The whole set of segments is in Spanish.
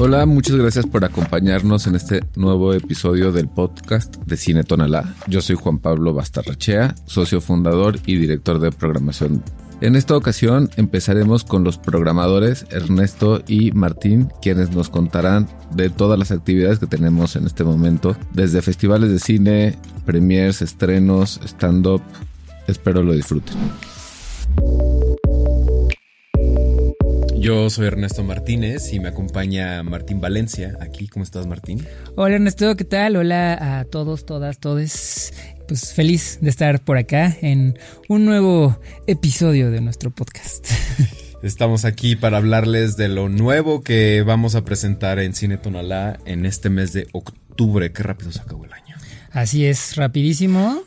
Hola, muchas gracias por acompañarnos en este nuevo episodio del podcast de Cine Tonalá. Yo soy Juan Pablo Bastarrachea, socio fundador y director de programación. En esta ocasión empezaremos con los programadores Ernesto y Martín, quienes nos contarán de todas las actividades que tenemos en este momento, desde festivales de cine, premiers, estrenos, stand-up. Espero lo disfruten. Yo soy Ernesto Martínez y me acompaña Martín Valencia aquí. ¿Cómo estás, Martín? Hola, Ernesto, ¿qué tal? Hola a todos, todas, todes. Pues feliz de estar por acá en un nuevo episodio de nuestro podcast. Estamos aquí para hablarles de lo nuevo que vamos a presentar en Cine Tonalá en este mes de octubre. Qué rápido se acabó el año. Así es, rapidísimo.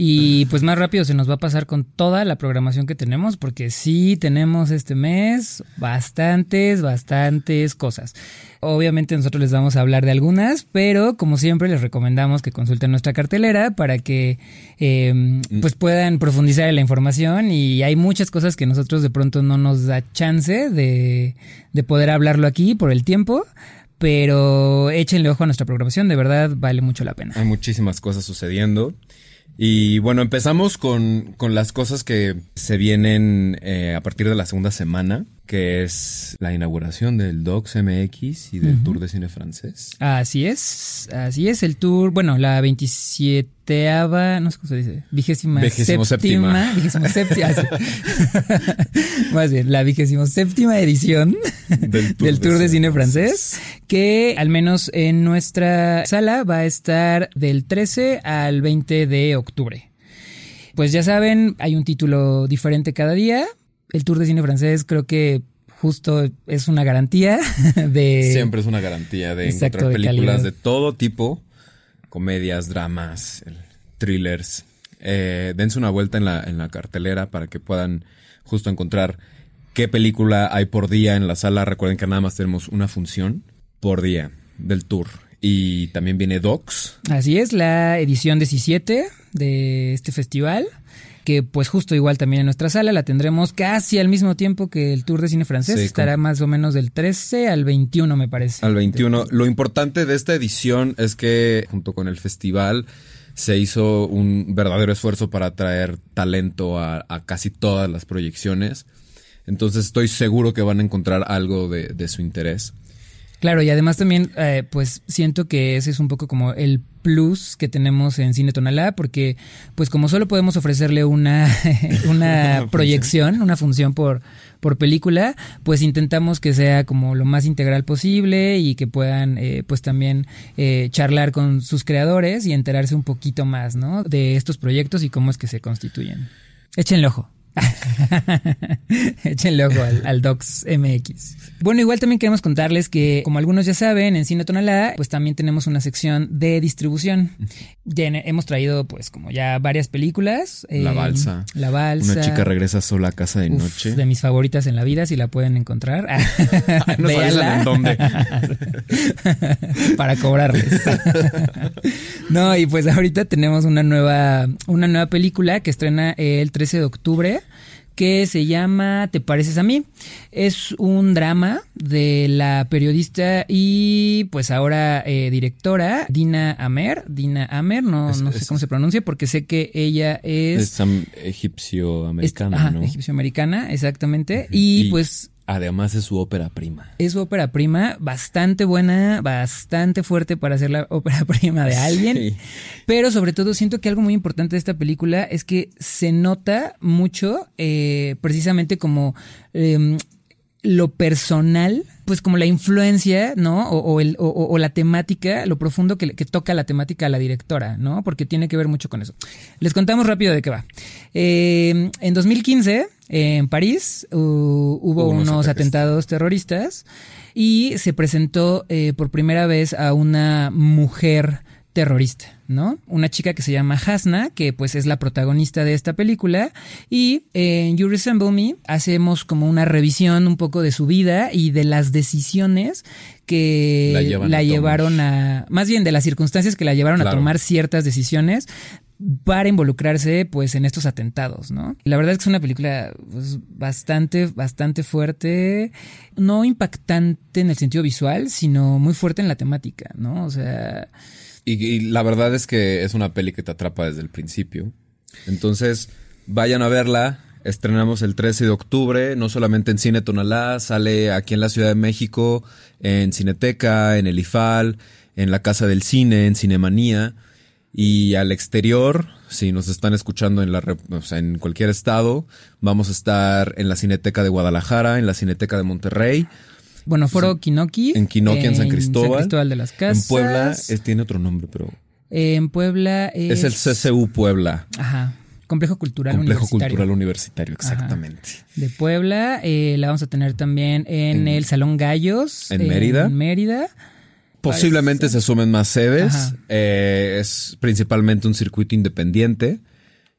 Y pues más rápido se nos va a pasar con toda la programación que tenemos, porque sí tenemos este mes bastantes, bastantes cosas. Obviamente nosotros les vamos a hablar de algunas, pero como siempre les recomendamos que consulten nuestra cartelera para que eh, pues puedan profundizar en la información y hay muchas cosas que nosotros de pronto no nos da chance de, de poder hablarlo aquí por el tiempo pero échenle ojo a nuestra programación, de verdad vale mucho la pena. Hay muchísimas cosas sucediendo. Y bueno, empezamos con, con las cosas que se vienen eh, a partir de la segunda semana, que es la inauguración del Docs MX y del Tour de Cine Francés. Así es, así es, el tour, bueno, la 27 no sé cómo se dice, vigésima Vigésimo séptima, vigésimo séptima, más bien, la vigésimo séptima edición Del Tour del de Tour de Cine Cine Francés, que al menos en nuestra sala va a estar del 13 al 20 de octubre. Pues ya saben, hay un título diferente cada día. El Tour de Cine Francés creo que justo es una garantía de... Siempre es una garantía de Exacto, encontrar de películas calidad. de todo tipo, comedias, dramas, thrillers. Eh, dense una vuelta en la, en la cartelera para que puedan justo encontrar qué película hay por día en la sala. Recuerden que nada más tenemos una función por día del tour. Y también viene Docs. Así es, la edición 17 de este festival, que pues justo igual también en nuestra sala la tendremos casi al mismo tiempo que el Tour de Cine Francés, Sí, estará más o menos del 13 al 21 me parece. Al 21. Lo importante de esta edición es que junto con el festival se hizo un verdadero esfuerzo para traer talento a, a casi todas las proyecciones. Entonces estoy seguro que van a encontrar algo de, de su interés. Claro, y además también, eh, pues siento que ese es un poco como el plus que tenemos en Cine Tonalá, porque pues como solo podemos ofrecerle una, una proyección, una función por, por película, pues intentamos que sea como lo más integral posible y que puedan eh, pues también eh, charlar con sus creadores y enterarse un poquito más, ¿no? De estos proyectos y cómo es que se constituyen. Échenle ojo. Échenle ojo al, al Docs MX. Bueno, igual también queremos contarles que, como algunos ya saben, en Cine Tonalá, pues también tenemos una sección de distribución. Ya hemos traído, pues, como ya varias películas. La Eh, Balsa. La balsa. Una chica regresa sola a casa de Uf, noche. de mis favoritas en la vida, si la pueden encontrar. Véanla. en dónde. Para cobrarles. no, y pues ahorita tenemos una nueva, una nueva película que estrena el 13 de octubre que se llama Te pareces a mí. Es un drama de la periodista y pues ahora eh, directora Dina Amer. Dina Amer, no, Es- no sé es- cómo se pronuncia porque sé que ella es... Es am- egipcio-americana, ¿no? egipcio-americana, exactamente. Y, Y- pues Además es su ópera prima. es su ópera prima, bastante buena, bastante fuerte para ser la ópera prima de alguien. Sí. Pero sobre todo siento que algo muy importante de esta película es que se nota mucho eh, precisamente como eh, lo personal, pues como la influencia, ¿no? O, o el, o- la temática, lo profundo que, que toca la temática a la directora, ¿no? Porque tiene que ver mucho con eso. Les contamos rápido de qué va. Eh, en 2015, en París, hu- hubo unos atentados terroristas y se presentó eh, por primera vez a una mujer terrorista, ¿no? Una chica que se llama Hasna, que pues es la protagonista de esta película, y en You Resemble Me hacemos como una revisión un poco de su vida y de las decisiones que La a llevaron a, más bien de las circunstancias que la llevaron a tomar ciertas decisiones, para involucrarse pues en estos atentados, ¿no? La verdad es que es una película pues, bastante, bastante fuerte, no impactante en el sentido visual, sino muy fuerte en la temática, ¿no? O sea... Y, y la verdad es que es una peli que te atrapa desde el principio. Entonces, vayan a verla. Estrenamos el 13 de octubre, no solamente en Cine Tonalá, sale aquí en la Ciudad de México, en Cineteca, en el IFAL, en la Casa del Cine, en Cinemanía. Y al exterior, si nos están escuchando en, la, o sea, en cualquier estado, vamos a estar en la Cineteca de Guadalajara, en la Cineteca de Monterrey. Bueno, Foro Kinoki. En Kinoki, en, San Cristóbal. San Cristóbal de las Casas. En Puebla, es, tiene otro nombre, pero... En Puebla es... Es el CCU Puebla. Ajá. Complejo Cultural Complejo Universitario. Cultural Universitario, exactamente. Ajá. De Puebla. Eh, la vamos a tener también en, En- el Salón Gallos. ¿En Mérida? En Mérida. Posiblemente se sumen más sedes. Eh, es principalmente un circuito independiente.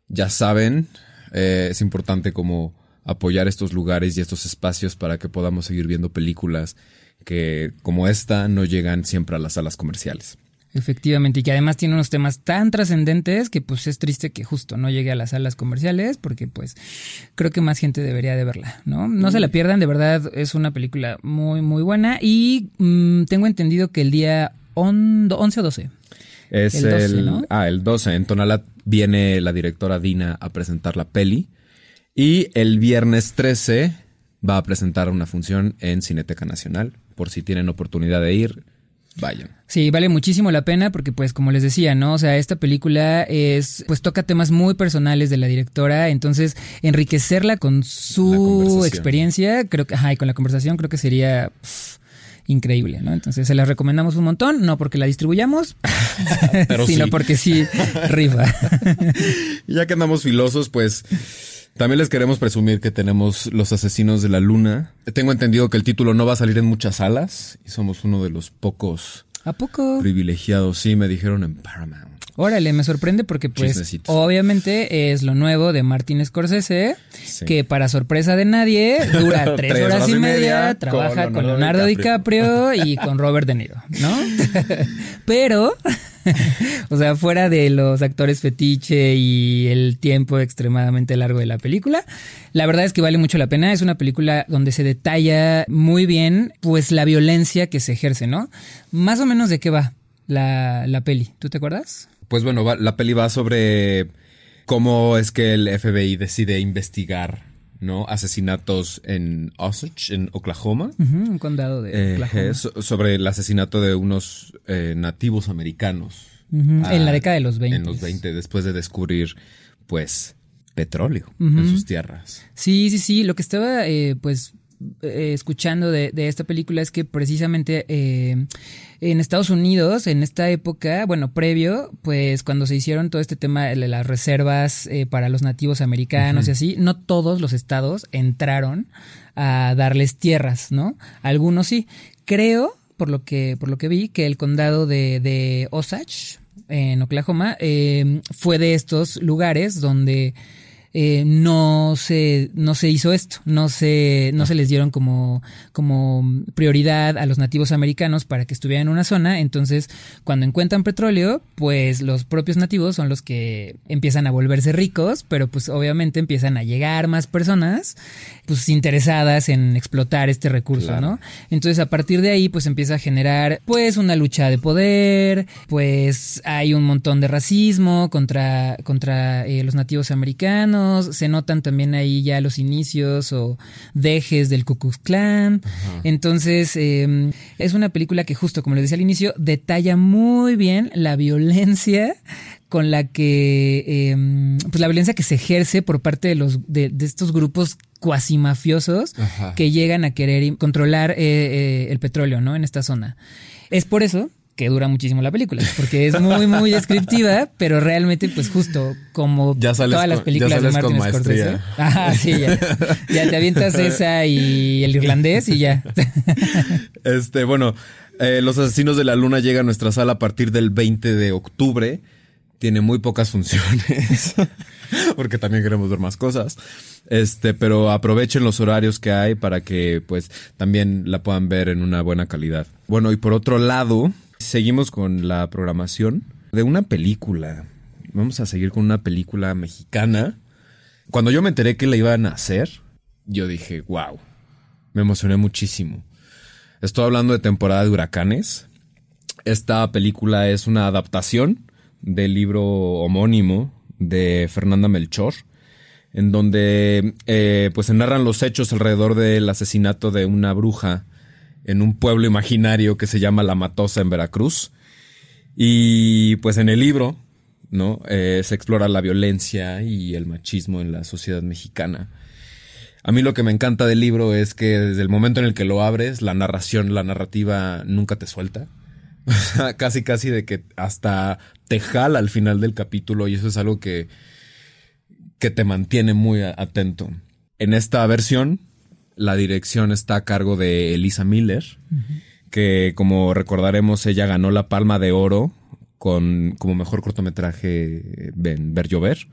Ya saben, eh, es importante como apoyar estos lugares y estos espacios para que podamos seguir viendo películas que como esta no llegan siempre a las salas comerciales. Efectivamente, y que además tiene unos temas tan trascendentes que pues es triste que justo no llegue a las salas comerciales porque pues creo que más gente debería de verla, ¿no? No se la pierdan, de verdad es una película muy muy buena y mm, tengo entendido que el día on- 11 o 12. Es El el, 12, ¿no? Ah, el 12. En Tonalá viene la directora Dina a presentar la peli. Y el viernes 13 va a presentar una función en Cineteca Nacional. Por si tienen oportunidad de ir, vayan. Sí, vale muchísimo la pena porque pues como les decía, ¿no? O sea, esta película es pues toca temas muy personales de la directora, entonces enriquecerla con su experiencia, creo que ajá, y con la conversación creo que sería pff, increíble, ¿no? Entonces se la recomendamos un montón, no porque la distribuyamos, Pero sino sí. porque sí rifa. Ya que andamos filosos, pues también les queremos presumir que tenemos Los Asesinos de la Luna. Tengo entendido que el título no va a salir en muchas salas y somos uno de los pocos ¿A poco? privilegiados. Sí, me dijeron en Paramount. Órale, me sorprende porque pues obviamente es lo nuevo de Martin Scorsese, Sí. que para sorpresa de nadie dura tres, horas, y media, trabaja con Leonardo, DiCaprio. y con Robert De Niro, ¿no? Pero, o sea, fuera de los actores fetiche y el tiempo extremadamente largo de la película, la verdad es que vale mucho la pena. Es una película donde se detalla muy bien, pues, la violencia que se ejerce, ¿no? Más o menos de qué va la, la peli, ¿tú te acuerdas? Pues bueno, la peli va sobre cómo es que el FBI decide investigar, ¿no? Asesinatos en Osage, en Oklahoma. Ujú, un condado de Eh, Oklahoma. eh, so- sobre el asesinato de unos eh, nativos americanos. Ah, en la década de los 20. En los 20, después de descubrir, pues, petróleo en sus tierras. Sí, sí, sí. Lo que estaba, eh, pues, eh, escuchando de, de esta película es que precisamente eh, en Estados Unidos, en esta época, bueno, previo, pues cuando se hicieron todo este tema de las reservas eh, para los nativos americanos y así, no todos los estados entraron a darles tierras, ¿no? Algunos sí. Creo, por lo que, por lo que vi, que el condado de, de Osage, en Oklahoma, fue de estos lugares donde eh, no se no se hizo esto, no se no se les dieron como como prioridad a los nativos americanos para que estuvieran en una zona, entonces cuando encuentran petróleo, pues los propios nativos son los que empiezan a volverse ricos, pero pues obviamente empiezan a llegar más personas pues interesadas en explotar este recurso, Claro. ¿no? Entonces a partir de ahí pues empieza a generar pues una lucha de poder, pues hay un montón de racismo contra, contra eh, los nativos americanos, se notan también ahí ya los inicios o dejes del Ku Klux Klan. Entonces eh, es una película que justo como les decía al inicio detalla muy bien la violencia con la que eh, pues la violencia que se ejerce por parte de los de, de estos grupos cuasi mafiosos Ajá. que llegan a querer controlar eh, eh, el petróleo, ¿no? En esta zona. Es por eso que dura muchísimo la película, porque es muy, muy descriptiva, pero realmente, pues justo como Ya todas las películas ya de Martin Scorsese. maestría. Ajá, sí, ya. Ya te avientas esa y el irlandés y ya. Este, bueno, eh, Los Asesinos de la Luna llega a nuestra sala a partir del 20 de octubre. Tiene muy pocas funciones. porque también queremos ver más cosas. Este, pero aprovechen los horarios que hay para que, pues, también la puedan ver en una buena calidad. Bueno, y por otro lado, seguimos con la programación de una película. vamos a seguir con una película mexicana. Cuando yo me enteré que la iban a hacer, yo dije, wow, me emocioné muchísimo. Estoy hablando de temporada de huracanes. Esta película es una adaptación del libro homónimo de Fernanda Melchor, en donde eh, pues se narran los hechos alrededor del asesinato de una bruja en un pueblo imaginario que se llama La Matosa en Veracruz. Y pues en el libro, ¿no? Eh, se explora la violencia y el machismo en la sociedad mexicana. A mí lo que me encanta del libro es que desde el momento en el que lo abres, la narración, la narrativa nunca te suelta. casi, casi de que hasta te jala al final del capítulo y eso es algo que, que te mantiene muy atento. En esta versión, la dirección está a cargo de Elisa Miller, que como recordaremos, ella ganó la Palma de Oro con, como mejor cortometraje en Ver Llover.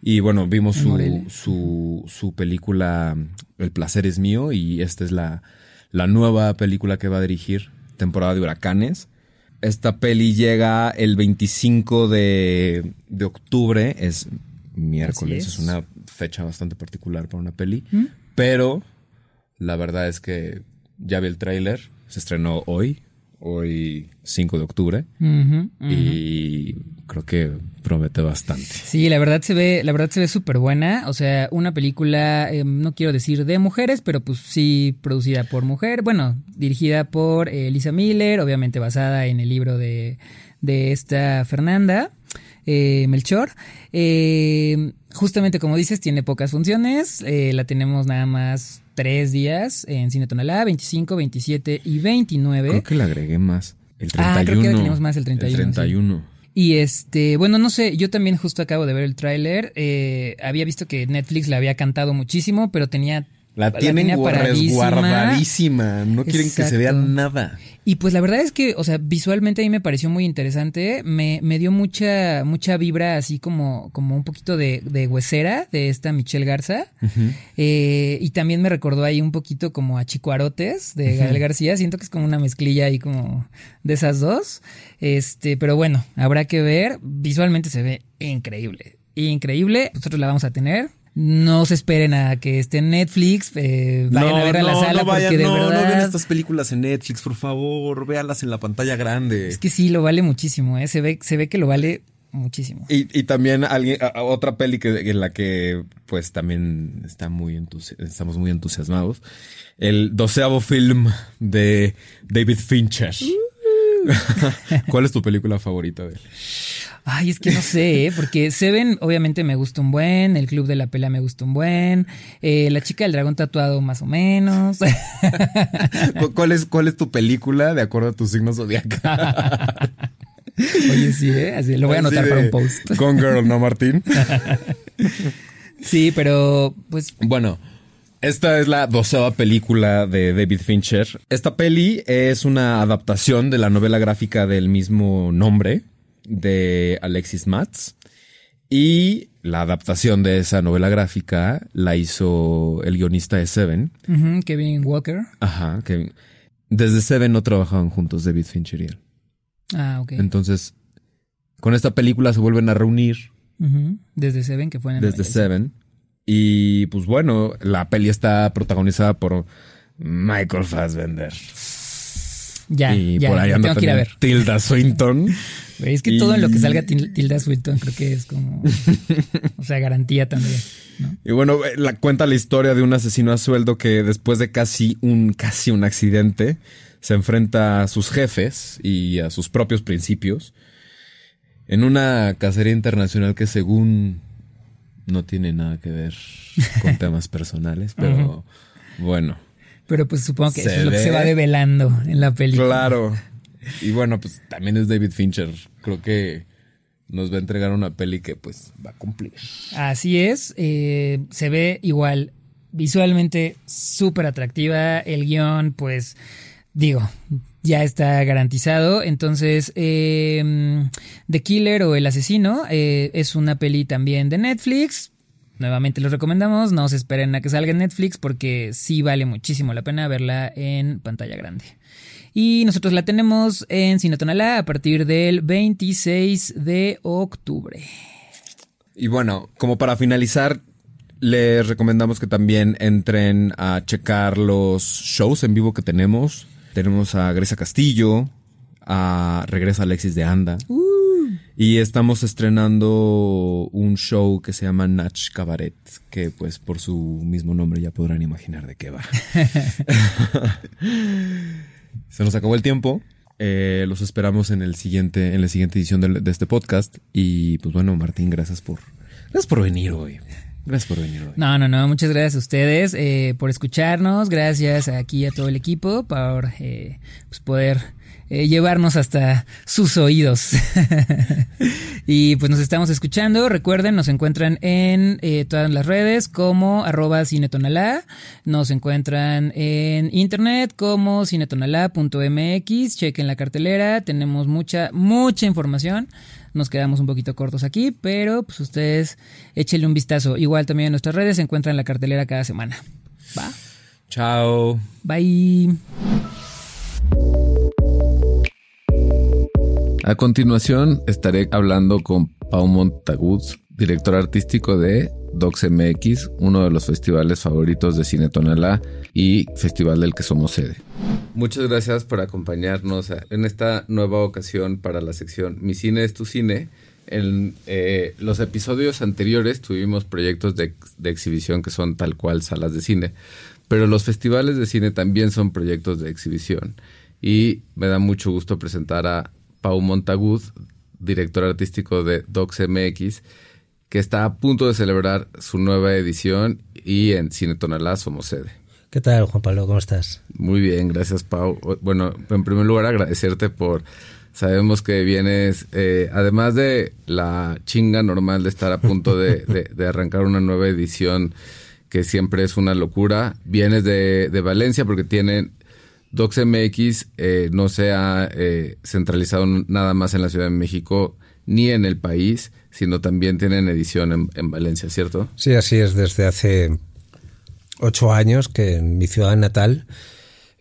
Y bueno, vimos su, su, su, película El placer es mío y esta es la, la nueva película que va a dirigir, temporada de huracanes. Esta peli llega el 25 de, de octubre, es miércoles, es. una fecha bastante particular para una peli, ¿Mm? pero la verdad es que ya vi el tráiler, se estrenó hoy, hoy 5 de octubre, y creo que promete bastante. Sí, la verdad se ve, la verdad se ve súper buena. O sea, una película, eh, no quiero decir de mujeres, pero pues sí producida por mujer. Bueno, dirigida por eh, Lisa Miller, obviamente basada en el libro de, de esta Fernanda. Eh, Melchor. Justamente como dices, tiene pocas funciones. la tenemos nada más tres días en Cine Tonalá, 25, 27 y 29. Creo que le agregué más. El 31. Ah, creo que tenemos más el 31. El 31. Y este, bueno, no sé, yo también justo acabo de ver el tráiler. Eh, había visto que Netflix la había cantado muchísimo, pero tenía la tienen resguardadísima. No quieren que se vea nada. Y pues la verdad es que, o sea, visualmente a mí me pareció muy interesante. Me, me dio mucha, mucha vibra así como, como un poquito de, de huesera de esta Michelle Garza. Eh, y también me recordó ahí un poquito como a Chicuarotes de Gael García. Siento que es como una mezclilla ahí como de esas dos. Este, pero bueno, habrá que ver. Visualmente se ve increíble. Increíble. Nosotros la vamos a tener no se esperen a que esté en Netflix, eh, vayan a ver a la sala porque de verdad. No vean estas películas en Netflix, por favor, véanlas en la pantalla grande. Es que sí, lo vale muchísimo, ¿eh? se, ve, se ve que lo vale muchísimo. Y, y también alguien, otra peli que, en la que pues también está muy estamos muy entusiasmados. El doceavo film de David Fincher. Uh. ¿Cuál es tu película favorita de él? Ay, es que no sé, ¿eh? porque Seven obviamente me gusta un buen, El Club de la Pelea me gusta un buen, eh, La Chica del Dragón Tatuado más o menos. ¿Cuál es, ¿Cuál es tu película de acuerdo a tu signo zodiacal? Oye, sí, ¿eh? Así, lo voy a anotar para un post. Con Girl, ¿no, Martín? sí, pero pues... Bueno, esta es la doceava película de David Fincher. Esta peli es una adaptación de la novela gráfica del mismo nombre de Alexis Matz. Y la adaptación de esa novela gráfica la hizo el guionista de Seven. Kevin Walker. Ajá, Kevin. Desde Seven no trabajaban juntos David Fincher y él. Ah, ok. Entonces, con esta película se vuelven a reunir. Desde Seven, que fue en el Desde Seven. Y pues bueno, la peli está protagonizada por Michael Fassbender. Ya, y ya, por ahí anda tengo que ir a ver. Tilda Swinton. es que todo en lo que salga Tilda Swinton creo que es como. o sea, garantía también. Y bueno, eh, la, cuenta la historia de un asesino a sueldo que después de casi un, casi un accidente se enfrenta a sus jefes y a sus propios principios en una cacería internacional que según no tiene nada que ver con temas personales, pero bueno. Pero pues supongo que eso es lo que se va develando en la película. Claro. Y bueno, pues también es David Fincher. Creo que nos va a entregar una peli que pues va a cumplir. Así es. Eh, se ve igual visualmente súper atractiva. El guion, pues digo, ya está garantizado. Entonces, eh, The Killer o El Asesino eh, es una peli también de Netflix. Nuevamente les recomendamos, no se esperen a que salga en Netflix porque sí vale muchísimo la pena verla en pantalla grande. Y nosotros la tenemos en Cinetonalá a partir del 26 de octubre. Y bueno, como para finalizar, les recomendamos que también entren a checar los shows en vivo que tenemos. Tenemos a Grecia Castillo, a Regresa Alexis de Anda. Y estamos estrenando un show que se llama Natch Cabaret, que pues por su mismo nombre ya podrán imaginar de qué va. se nos acabó el tiempo. Eh, los esperamos en el siguiente, en la siguiente edición de, de, este podcast. Y pues bueno, Martín, gracias por, gracias por venir hoy. Gracias por venir hoy. No, no, no. Muchas gracias a ustedes eh, por escucharnos. Gracias aquí a todo el equipo por eh, pues poder eh, llevarnos hasta sus oídos. y pues nos estamos escuchando. Recuerden, nos encuentran en eh, todas las redes como arroba cinetonalá. Nos encuentran en internet como cinetonalá.mx. Chequen la cartelera. Tenemos mucha, mucha información. Nos quedamos un poquito cortos aquí, pero pues ustedes échenle un vistazo. Igual también en nuestras redes se encuentran la cartelera cada semana. Va. Chao. Bye. A continuación estaré hablando con Pau Montaguz, director artístico de DocsMX, uno de los festivales favoritos de Cine Tonalá y festival del que somos sede. Muchas gracias por acompañarnos en esta nueva ocasión para la sección Mi cine es tu cine. En eh, los episodios anteriores tuvimos proyectos de, de exhibición que son tal cual salas de cine, pero los festivales de cine también son proyectos de exhibición. Y me da mucho gusto presentar a Pau Montaguz, director artístico de DocsMX, que está a punto de celebrar su nueva edición y en Cine Tonalá somos sede. ¿Qué tal, Juan Pablo? ¿Cómo estás? Muy bien, gracias, Pau. Bueno, en primer lugar, agradecerte por... Sabemos que vienes, eh, además de la chinga normal de estar a punto de, de, de, arrancar una nueva edición, que siempre es una locura, vienes de, de Valencia porque tienen DocsMX eh, no se ha eh, centralizado nada más en la Ciudad de México ni en el país, sino también tienen edición en, en, Valencia, ¿cierto? Sí, así es, desde hace ocho años que en mi ciudad natal,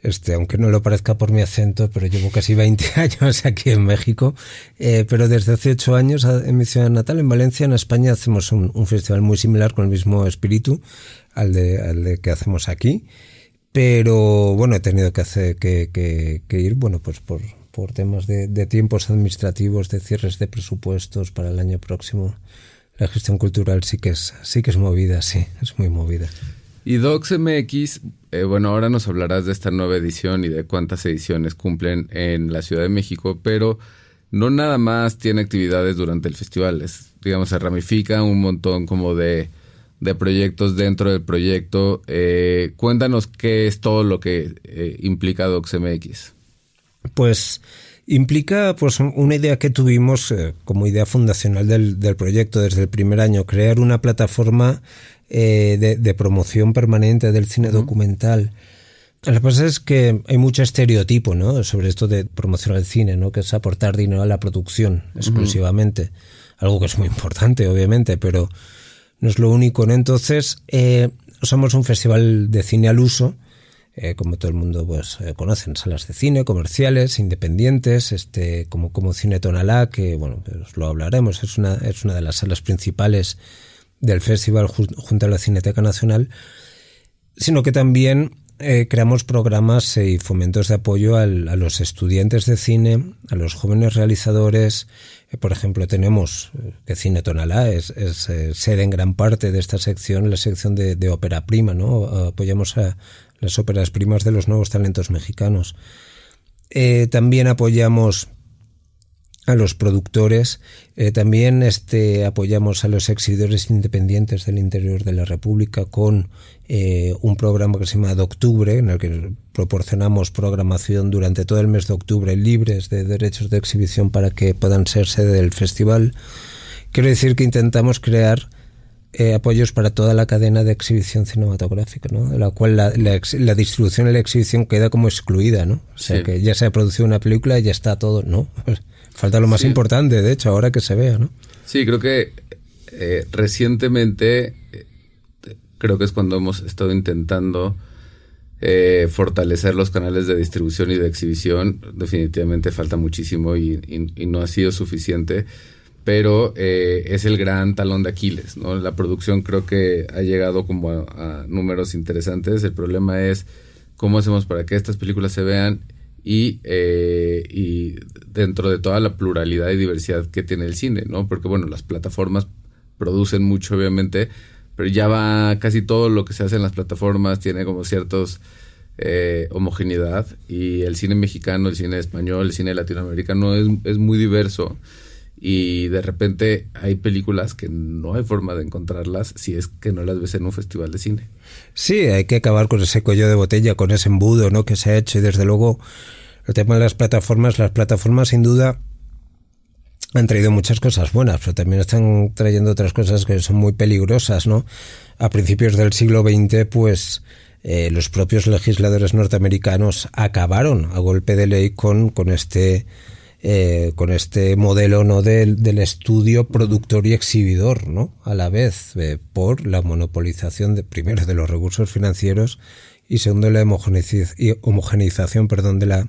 este, aunque no lo parezca por mi acento, pero llevo casi 20 años aquí en México, eh, pero desde hace ocho años en mi ciudad natal, en Valencia, en España, hacemos un, un festival muy similar con el mismo espíritu al de, al de que hacemos aquí pero bueno, he tenido que hacer que, que, que ir, bueno, pues por, por temas de, tiempos administrativos, de cierres de presupuestos para el año próximo. La gestión cultural sí que es, sí que es movida, sí, es muy movida. Y DocsMX, eh, bueno, ahora nos hablarás de esta nueva edición y de cuántas ediciones cumplen en la Ciudad de México, pero no nada más tiene actividades durante el festival, es, digamos, se ramifica un montón como de de proyectos dentro del proyecto. Eh, cuéntanos qué es todo lo que eh, implica DocsMX. Pues implica pues una idea que tuvimos eh, como idea fundacional del, del, proyecto desde el primer año, crear una plataforma eh, de, de, promoción permanente del cine uh -huh. documental. Lo que pasa es que hay mucho estereotipo ¿no? sobre esto de promocionar el cine, ¿no? que es aportar dinero a la producción exclusivamente. Uh -huh. Algo que es muy importante, obviamente, pero no es lo único, ¿no? Entonces, eh, somos un festival de cine al uso, eh, como todo el mundo pues eh, conoce, salas de cine, comerciales, independientes, este, como, como Cine Tonalá, que bueno, pues lo hablaremos, es una, es una de las salas principales del festival junto a la Cineteca Nacional, sino que también eh, creamos programas y fomentos de apoyo al, a los estudiantes de cine, a los jóvenes realizadores, por ejemplo, tenemos que Cine Tonalá es, sede en gran parte de esta sección, la sección de, de ópera prima, ¿no? Apoyamos a las óperas primas de los nuevos talentos mexicanos. Eh, también apoyamos a los productores, eh, también este, apoyamos a los exhibidores independientes del interior de la República con eh, un programa que se llama de octubre, en el que proporcionamos programación durante todo el mes de octubre libres de derechos de exhibición para que puedan ser sede del festival. Quiero decir que intentamos crear eh, apoyos para toda la cadena de exhibición cinematográfica, ¿no? De la cual la, la, la, distribución y la exhibición queda como excluida, ¿no? O sea, sí. que ya se ha producido una película y ya está todo, ¿no? Falta lo más sí. importante, de hecho, ahora que se vea, ¿no? Sí, creo que eh, recientemente creo que es cuando hemos estado intentando eh, fortalecer los canales de distribución y de exhibición. Definitivamente falta muchísimo y, y, y no ha sido suficiente. Pero eh, es el gran talón de Aquiles, ¿no? La producción creo que ha llegado como a, números interesantes. El problema es cómo hacemos para que estas películas se vean y, eh, y dentro de toda la pluralidad y diversidad que tiene el cine, ¿no? Porque bueno, las plataformas producen mucho, obviamente, pero ya va casi todo lo que se hace en las plataformas tiene como ciertos eh, homogeneidad y el cine mexicano, el cine español, el cine latinoamericano es, es muy diverso y de repente hay películas que no hay forma de encontrarlas si es que no las ves en un festival de cine. Sí, hay que acabar con ese cuello de botella, con ese embudo ¿no? que se ha hecho y desde luego el tema de las plataformas, las plataformas sin duda han traído muchas cosas buenas, pero también están trayendo otras cosas que son muy peligrosas, ¿no? A principios del siglo XX, pues eh, los propios legisladores norteamericanos acabaron a golpe de ley con, con este eh, con este modelo no del, del, estudio productor y exhibidor no a la vez eh, por la monopolización de primero de los recursos financieros y segundo la homogeneización perdón de la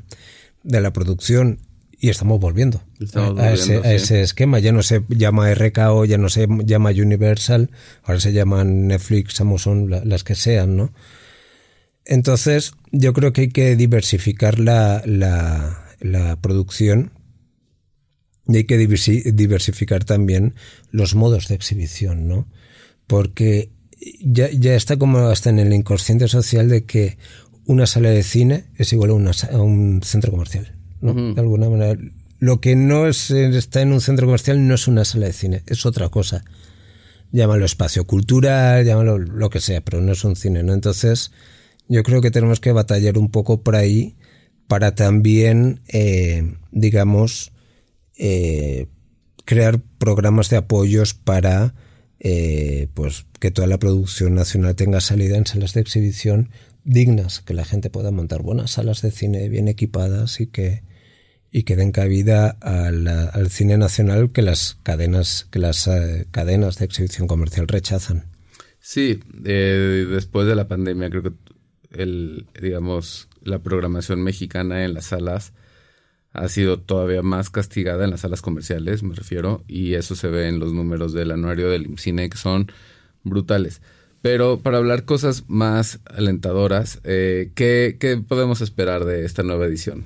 de la producción y estamos volviendo, a, ese, esquema. Ya no se llama RKO, ya no se llama Universal, ahora se llaman Netflix, Amazon, las que sean, ¿no? Entonces, yo creo que hay que diversificar la, la, la producción y hay que diversificar también los modos de exhibición, ¿no? Porque ya, ya está como hasta en el inconsciente social de que una sala de cine es igual a, una, a un centro comercial, ¿no? De alguna manera. Lo que no es, está en un centro comercial no es una sala de cine, es otra cosa. Llámalo espacio cultural, llámalo lo que sea, pero no es un cine, ¿no? Entonces, yo creo que tenemos que batallar un poco por ahí para también, eh, digamos, eh, crear programas de apoyos para eh, pues que toda la producción nacional tenga salida en salas de exhibición dignas, que la gente pueda montar buenas salas de cine bien equipadas y que y que den cabida al cine nacional que las cadenas que las eh, cadenas de exhibición comercial rechazan. Sí, después de la pandemia creo que el digamos la programación mexicana en las salas ha sido todavía más castigada en las salas comerciales, me refiero, y eso se ve en los números del anuario del cine que son brutales. Pero para hablar cosas más alentadoras, eh, ¿qué, ¿qué, podemos esperar de esta nueva edición?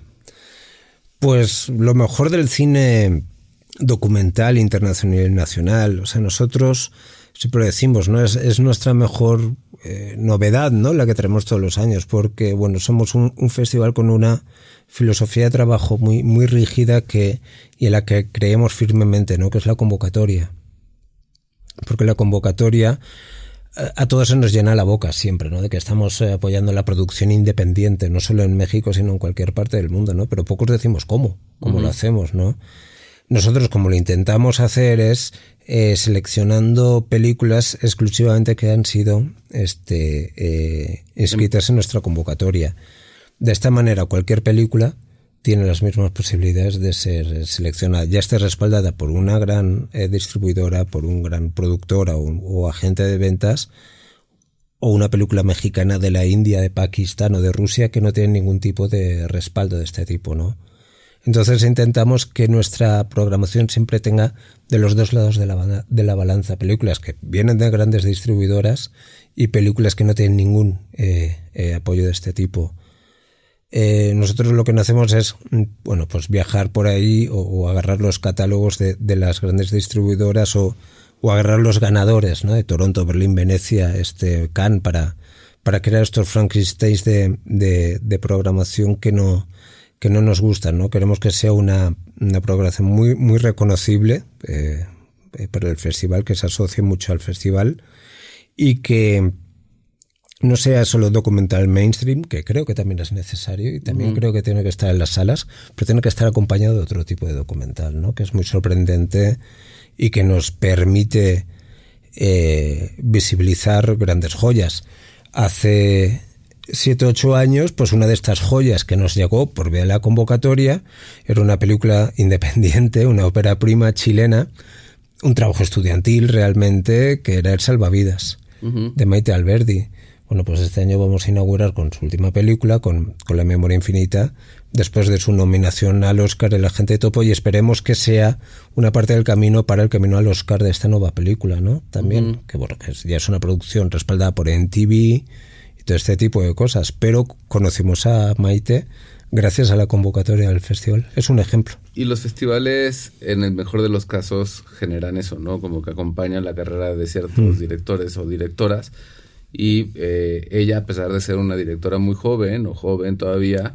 Pues lo mejor del cine documental internacional y nacional. O sea, nosotros siempre decimos, ¿no? Es, es nuestra mejor eh, novedad, ¿no? La que tenemos todos los años, porque, bueno, somos un festival con una filosofía de trabajo muy, muy rígida que, y en la que creemos firmemente, ¿no? que es la convocatoria. Porque la convocatoria a todos se nos llena la boca siempre, ¿no? De que estamos eh, apoyando la producción independiente, no solo en México, sino en cualquier parte del mundo, ¿no? Pero pocos decimos cómo, cómo lo hacemos, ¿no? Nosotros, como lo intentamos hacer, es eh, seleccionando películas exclusivamente que han sido este, eh, inscritas en nuestra convocatoria. De esta manera, cualquier película tiene las mismas posibilidades de ser seleccionada, ya esté respaldada por una gran eh, distribuidora, por un gran productora o, agente de ventas, o una película mexicana de la India, de Pakistán o de Rusia que no tiene ningún tipo de respaldo de este tipo, ¿no? Entonces intentamos que nuestra programación siempre tenga de los dos lados de la, de la balanza películas que vienen de grandes distribuidoras y películas que no tienen ningún eh, eh, apoyo de este tipo. Eh, nosotros lo que no hacemos es, mm, bueno, pues viajar por ahí o, agarrar los catálogos de, las grandes distribuidoras o, agarrar los ganadores, ¿no? De Toronto, Berlín, Venecia, este, Cannes para, para crear estos Frankensteins de, de, programación que no, que no nos gustan, ¿no? Queremos que sea una, una programación muy, muy reconocible eh, eh, para el festival, que se asocie mucho al festival y que no sea solo documental mainstream, que creo que también es necesario y también creo que tiene que estar en las salas, pero tiene que estar acompañado de otro tipo de documental, ¿no? que es muy sorprendente y que nos permite eh, visibilizar grandes joyas. Hace siete ocho años, pues una de estas joyas que nos llegó por vía la convocatoria era una película independiente, una ópera prima chilena, un trabajo estudiantil realmente, que era El Salvavidas, de Maite Alberdi bueno, pues este año vamos a inaugurar con su última película, con, con La Memoria Infinita, después de su nominación al Oscar El Agente Topo y esperemos que sea una parte del camino para el camino al Oscar de esta nueva película, ¿no? También, que bueno, que ya es una producción respaldada por NTV y todo este tipo de cosas, pero conocimos a Maite gracias a la convocatoria del festival. Es un ejemplo. Y los festivales, en el mejor de los casos, generan eso, ¿no? Como que acompañan la carrera de ciertos mm. directores o directoras. Y eh, ella, a pesar de ser una directora muy joven o joven todavía,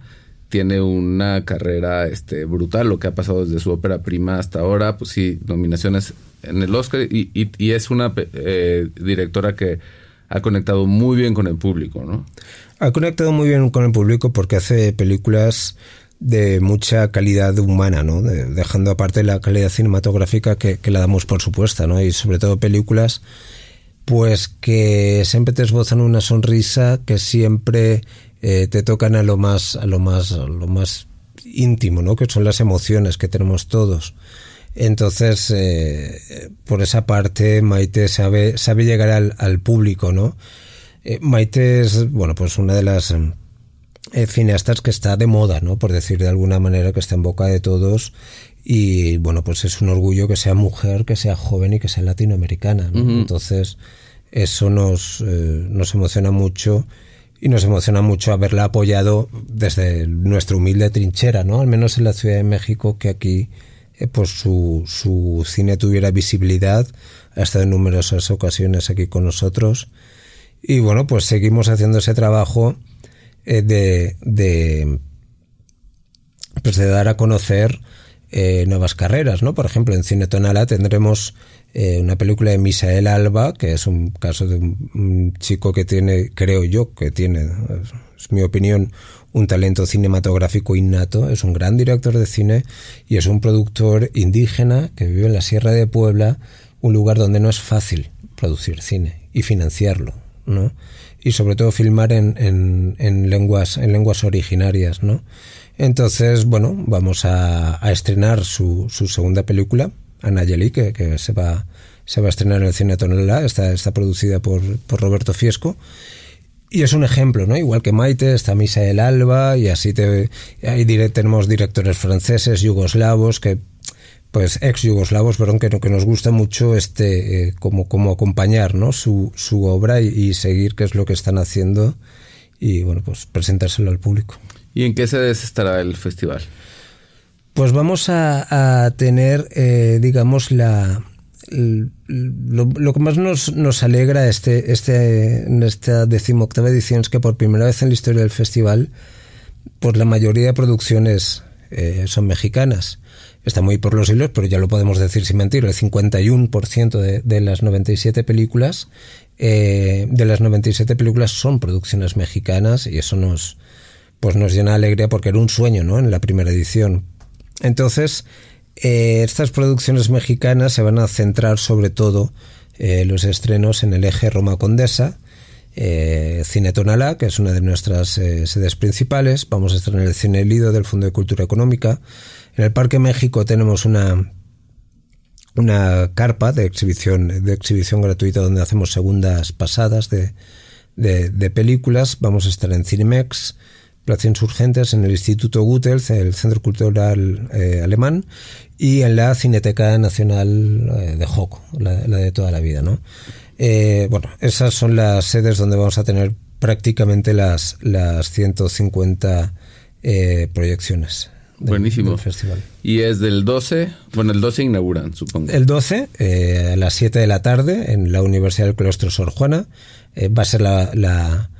tiene una carrera este, brutal, lo que ha pasado desde su ópera prima hasta ahora, pues sí, nominaciones en el Oscar y, y, es una eh, directora que ha conectado muy bien con el público, ¿no? Ha conectado muy bien con el público porque hace películas de mucha calidad humana, ¿no? dejando aparte la calidad cinematográfica que, la damos por supuesta, ¿no? Y sobre todo películas, pues que siempre te esbozan una sonrisa, que siempre eh, te tocan a lo más, a lo más, a lo más íntimo, ¿no? Que son las emociones que tenemos todos. Entonces, eh, por esa parte, Maite sabe, sabe llegar al, público, ¿no? Eh, Maite es, bueno, pues una de las cineastas que está de moda, ¿no? Por decir de alguna manera, que está en boca de todos. Y bueno, pues es un orgullo que sea mujer, que sea joven y que sea latinoamericana, ¿no? Entonces, eso nos, eh, nos emociona mucho y nos emociona mucho haberla apoyado desde nuestra humilde trinchera, ¿no? Al menos en la Ciudad de México, que aquí pues su, su cine tuviera visibilidad. Ha estado en numerosas ocasiones aquí con nosotros y bueno, pues seguimos haciendo ese trabajo eh, de, de, pues de dar a conocer eh, nuevas carreras, ¿no? Por ejemplo, en Cine Tonala tendremos eh, una película de Misael Alba, que es un caso de un, chico que tiene, creo yo, que tiene, es mi opinión, un talento cinematográfico innato, es un gran director de cine y es un productor indígena que vive en la Sierra de Puebla, un lugar donde no es fácil producir cine y financiarlo. ¿no? Y sobre todo filmar en, en, lenguas, en lenguas originarias, ¿no? Entonces, bueno, vamos a, estrenar su, su, segunda película, Anayeli, que, se va se va a estrenar en el cine Tonelá, está, está producida por, Roberto Fiesco. Y es un ejemplo, ¿no? Igual que Maite, está Misa del Alba, y así te, ahí tenemos directores franceses, yugoslavos, que pues ex yugoslavos, pero que, que nos gusta mucho este eh, como, como acompañar ¿no? su, su obra y, seguir qué es lo que están haciendo y bueno, pues presentárselo al público. ¿Y en qué sedes estará el festival? Pues vamos a, tener, eh, digamos, la, lo, lo, que más nos, nos alegra este, este, en esta decimoctava edición es que por primera vez en la historia del festival, pues la mayoría de producciones eh, son mexicanas está muy por los hilos, pero ya lo podemos decir sin mentir, el 51% de, de las 97 películas eh, de las 97 películas son producciones mexicanas y eso nos pues nos llena alegría porque era un sueño, ¿no? En la primera edición. Entonces, eh, estas producciones mexicanas se van a centrar sobre todo eh, los estrenos en el eje Roma Condesa, eh, Cine Tonalá, que es una de nuestras eh, sedes principales. Vamos a estrenar el Cine Lido del Fondo de Cultura Económica. En el Parque México tenemos una, una carpa de exhibición, de exhibición gratuita donde hacemos segundas pasadas de, de, películas. Vamos a estar en Cinemex, Plaza Insurgentes, en el Instituto Goethals, el Centro Cultural eh, Alemán, y en la Cineteca Nacional eh, de Joco, la, de toda la vida, ¿no? Eh, bueno, esas son las sedes donde vamos a tener prácticamente las, las 150 proyecciones. Buenísimo. festival. Y es del 12, bueno, el 12 inauguran, supongo. El 12, eh, a las 7 de la tarde, en la Universidad del Claustro Sor Juana, eh, va a ser la, la,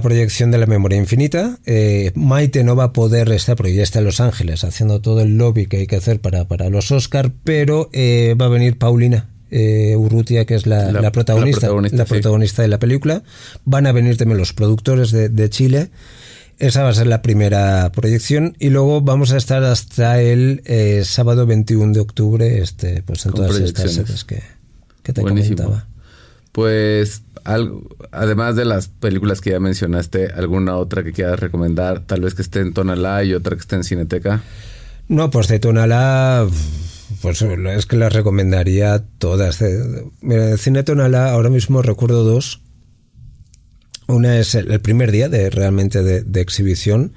proyección de la memoria infinita. Eh, Maite no va a poder estar, porque ya está en Los Ángeles, haciendo todo el lobby que hay que hacer para, para los Oscar, pero va a venir Paulina. Urrutia, que es la, la, protagonista, la protagonista, de la película. Van a venir también los productores de, de Chile. Esa va a ser la primera proyección y luego vamos a estar hasta el eh, sábado 21 de octubre este, pues en todas estas sedes que, que te comentaba. Pues además de las películas que ya mencionaste, ¿alguna otra que quieras recomendar? Tal vez que esté en Tonalá y otra que esté en Cineteca. No, pues de Tonalá, pues es que las recomendaría todas. Mira, de Cine Tonalá ahora mismo recuerdo dos una es el primer día de realmente de, exhibición.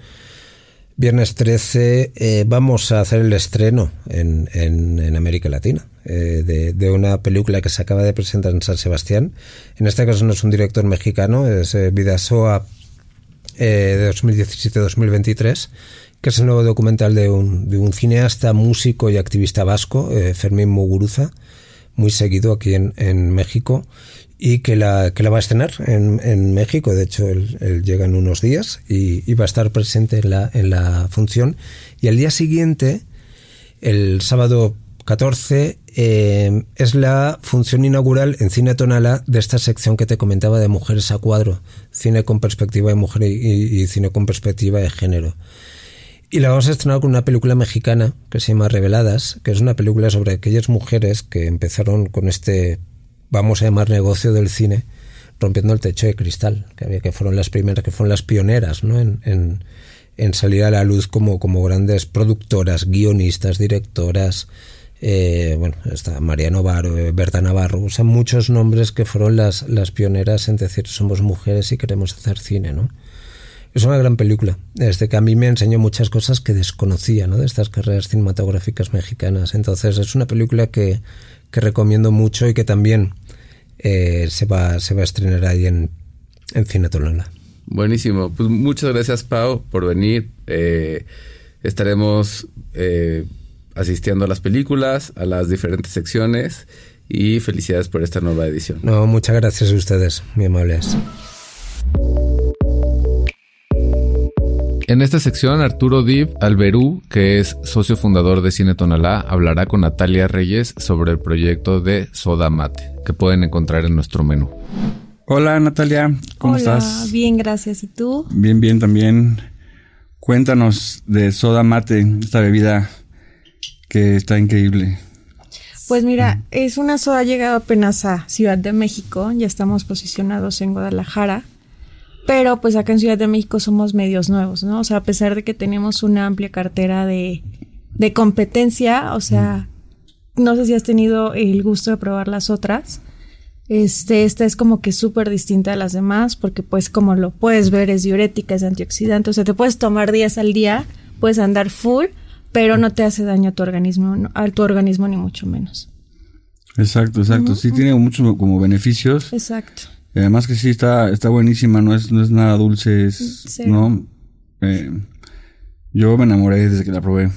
Viernes 13 eh, vamos a hacer el estreno en, en, América Latina eh, de, de, una película que se acaba de presentar en San Sebastián. En este caso no es un director mexicano, es eh, Vidasoa eh, de 2017-2023, que es el nuevo documental de un, de un cineasta, músico y activista vasco, Fermín Muguruza, muy seguido aquí en, en México y que la, que la va a estrenar en, en México. De hecho, él, llega en unos días y, va a estar presente en la, en la función. Y al día siguiente, el sábado 14, eh, es la función inaugural en Cine Tonala de esta sección que te comentaba de Mujeres a Cuadro, cine con perspectiva de mujer y, y cine con perspectiva de género. Y la vamos a estrenar con una película mexicana que se llama Reveladas, que es una película sobre aquellas mujeres que empezaron con este vamos a llamar negocio del cine, rompiendo el techo de cristal, que, había, que fueron las primeras, que fueron las pioneras ¿no? en, en, en salir a la luz como, como grandes productoras, guionistas, directoras. Eh, bueno, está María Novaro, eh, Berta Navarro, sea, muchos nombres que fueron las, las pioneras en decir somos mujeres y queremos hacer cine, ¿no? Es una gran película, desde que a mí me enseñó muchas cosas que desconocía, ¿no? De estas carreras cinematográficas mexicanas. Entonces, es una película que, que recomiendo mucho y que también eh, se, va, se va a estrenar ahí en, en Cine Buenísimo. Pues muchas gracias, Pau, por venir. Estaremos asistiendo a las películas, a las diferentes secciones y felicidades por esta nueva edición. No, muchas gracias a ustedes, muy amables. En esta sección, Arturo Dib Alberú, que es socio fundador de Cine Tonalá, hablará con Natalia Reyes sobre el proyecto de Soda Mate, que pueden encontrar en nuestro menú. Hola Natalia, ¿cómo Hola, estás? Bien, gracias. ¿Y tú? Bien, bien también. Cuéntanos de Soda Mate, esta bebida que está increíble. Pues mira, es una soda llegado apenas a Ciudad de México, ya estamos posicionados en Guadalajara pero pues acá en Ciudad de México somos medios nuevos, ¿no? O sea, a pesar de que tenemos una amplia cartera de, de competencia, o sea, no sé si has tenido el gusto de probar las otras. Este, esta es como que súper distinta a las demás porque pues como lo puedes ver es diurética, es antioxidante, o sea, te puedes tomar días al día, puedes andar full, pero no te hace daño a tu organismo, a tu organismo ni mucho menos. Exacto, exacto. sí tiene muchos como beneficios. Exacto además que sí está, está buenísima, no es, no es nada dulce, es, ¿no? Eh, yo me enamoré desde que la probé.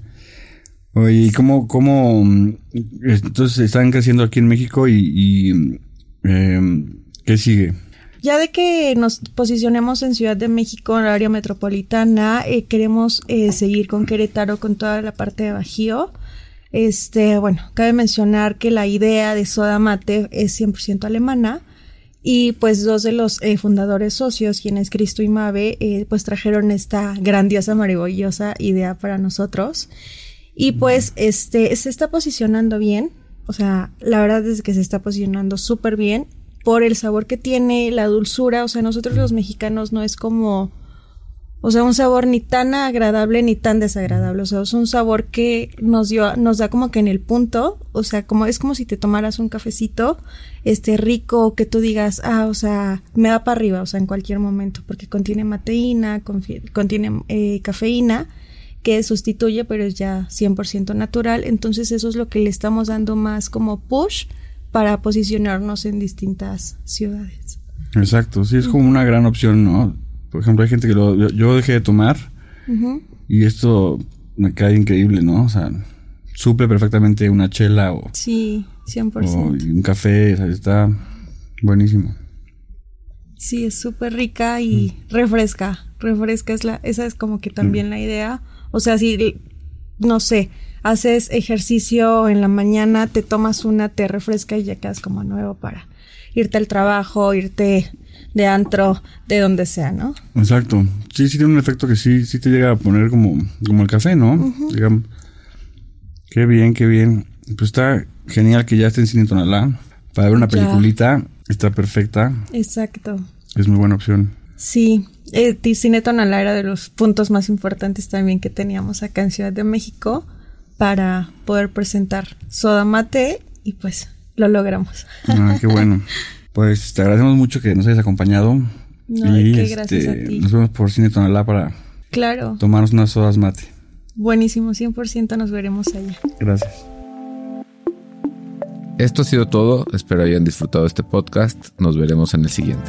Oye, ¿y cómo, cómo, mm, entonces están creciendo aquí en México y, eh, qué sigue? Ya de que nos posicionemos en Ciudad de México, en el área metropolitana, eh, queremos eh, seguir con Querétaro, con toda la parte de Bajío. Este, bueno, cabe mencionar que la idea de Soda Mate es 100% alemana y pues dos de los eh, fundadores socios, quienes Cristo y Mabe, pues trajeron esta grandiosa, maravillosa idea para nosotros. Y pues este se está posicionando bien, o sea, la verdad es que se está posicionando súper bien por el sabor que tiene, la dulzura, o sea, nosotros los mexicanos no es como o sea, un sabor ni tan agradable ni tan desagradable. O sea, es un sabor que nos dio, nos da como que en el punto. O sea, como es como si te tomaras un cafecito, este rico, que tú digas, ah, o sea, me da para arriba, o sea, en cualquier momento, porque contiene mateína, contiene eh, cafeína, que sustituye, pero es ya 100% natural. Entonces, eso es lo que le estamos dando más como push para posicionarnos en distintas ciudades. Exacto, sí, es como una gran opción, ¿no? Por ejemplo, hay gente que lo, yo, dejé de tomar y esto me cae increíble, ¿no? O sea, suple perfectamente una chela o... Sí, 100%. O un café, o sea, está buenísimo. Sí, es súper rica y mm. refresca. Refresca es la, esa es como que también mm. la idea. O sea, si, no sé, haces ejercicio en la mañana, te tomas una, te refresca y ya quedas como nuevo para irte al trabajo, irte de antro, de donde sea, ¿no? Exacto. Sí, sí tiene un efecto que sí, sí te llega a poner como, como el café, ¿no? Digamos. Qué bien, qué bien. Pues está genial que ya esté en Cine Tonalá. Para ver una peliculita, está perfecta. Exacto. Es muy buena opción. Sí, eh, Cine Tonalá era de los puntos más importantes también que teníamos acá en Ciudad de México para poder presentar Soda Mate y pues lo logramos. Ah, qué bueno. Pues te agradecemos mucho que nos hayas acompañado. No, y qué gracias a este, ti. Nos vemos por Cine Tonalá para Claro. Tomarnos unas sodas mate. Buenísimo, 100% nos veremos allá. Gracias. Esto ha sido todo. Espero hayan disfrutado este podcast. Nos veremos en el siguiente.